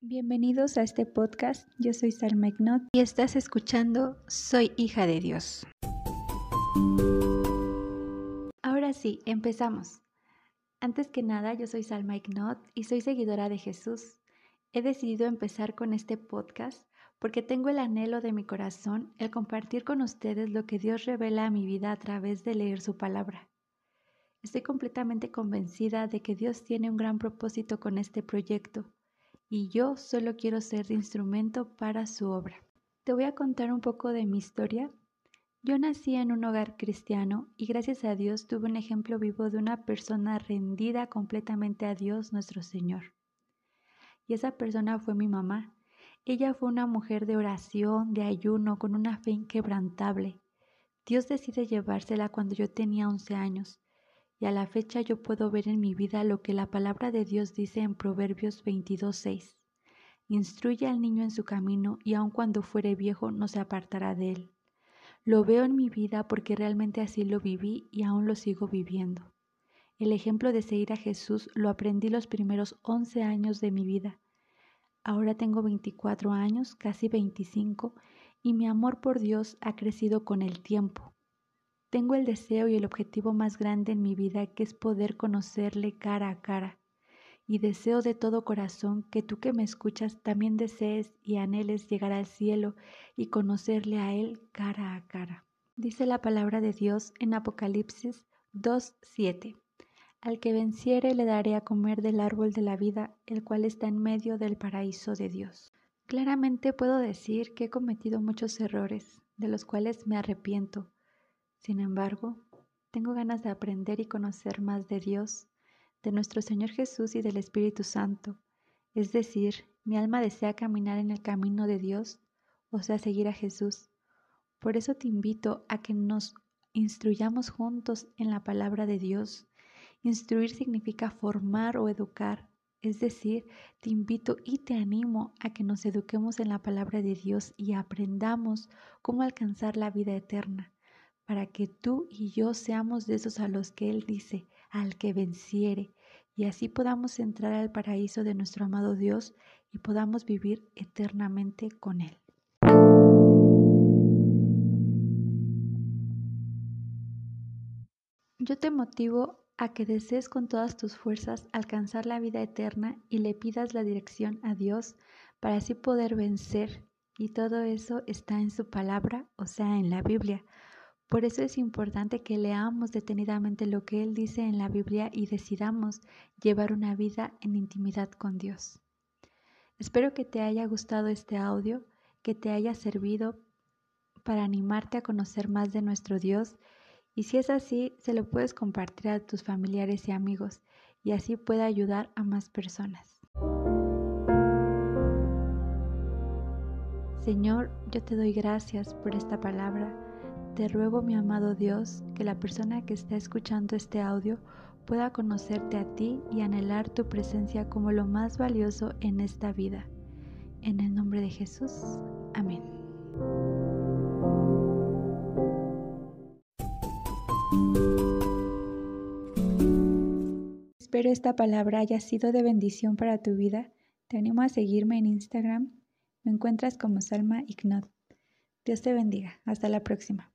Bienvenidos a este podcast. Yo soy Salma Ignot y estás escuchando Soy hija de Dios. Ahora sí, empezamos. Antes que nada, yo soy Salma Ignot y soy seguidora de Jesús. He decidido empezar con este podcast porque tengo el anhelo de mi corazón el compartir con ustedes lo que Dios revela a mi vida a través de leer su palabra. Estoy completamente convencida de que Dios tiene un gran propósito con este proyecto y yo solo quiero ser de instrumento para su obra. Te voy a contar un poco de mi historia yo nací en un hogar cristiano y gracias a Dios tuve un ejemplo vivo de una persona rendida completamente a Dios nuestro Señor. Y esa persona fue mi mamá. Ella fue una mujer de oración, de ayuno, con una fe inquebrantable. Dios decide llevársela cuando yo tenía 11 años, y a la fecha yo puedo ver en mi vida lo que la palabra de Dios dice en Proverbios 22.6. Instruye al niño en su camino, y aun cuando fuere viejo no se apartará de él. Lo veo en mi vida porque realmente así lo viví y aún lo sigo viviendo. El ejemplo de seguir a Jesús lo aprendí los primeros 11 años de mi vida. Ahora tengo 24 años, casi 25, y mi amor por Dios ha crecido con el tiempo. Tengo el deseo y el objetivo más grande en mi vida que es poder conocerle cara a cara y deseo de todo corazón que tú que me escuchas también desees y anheles llegar al cielo y conocerle a Él cara a cara. Dice la palabra de Dios en Apocalipsis 2.7. Al que venciere le daré a comer del árbol de la vida, el cual está en medio del paraíso de Dios. Claramente puedo decir que he cometido muchos errores, de los cuales me arrepiento. Sin embargo, tengo ganas de aprender y conocer más de Dios de nuestro Señor Jesús y del Espíritu Santo. Es decir, mi alma desea caminar en el camino de Dios, o sea, seguir a Jesús. Por eso te invito a que nos instruyamos juntos en la palabra de Dios. Instruir significa formar o educar. Es decir, te invito y te animo a que nos eduquemos en la palabra de Dios y aprendamos cómo alcanzar la vida eterna, para que tú y yo seamos de esos a los que Él dice, al que venciere, y así podamos entrar al paraíso de nuestro amado Dios y podamos vivir eternamente con Él. Yo te motivo a que desees con todas tus fuerzas alcanzar la vida eterna y le pidas la dirección a Dios para así poder vencer. Y todo eso está en su palabra, o sea, en la Biblia. Por eso es importante que leamos detenidamente lo que Él dice en la Biblia y decidamos llevar una vida en intimidad con Dios. Espero que te haya gustado este audio, que te haya servido para animarte a conocer más de nuestro Dios y si es así, se lo puedes compartir a tus familiares y amigos y así pueda ayudar a más personas. Señor, yo te doy gracias por esta palabra te ruego, mi amado Dios, que la persona que está escuchando este audio pueda conocerte a ti y anhelar tu presencia como lo más valioso en esta vida. En el nombre de Jesús. Amén. Espero esta palabra haya sido de bendición para tu vida. Te animo a seguirme en Instagram. Me encuentras como Salma Ignot. Dios te bendiga. Hasta la próxima.